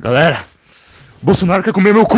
Galera, Bolsonaro quer comer meu cu.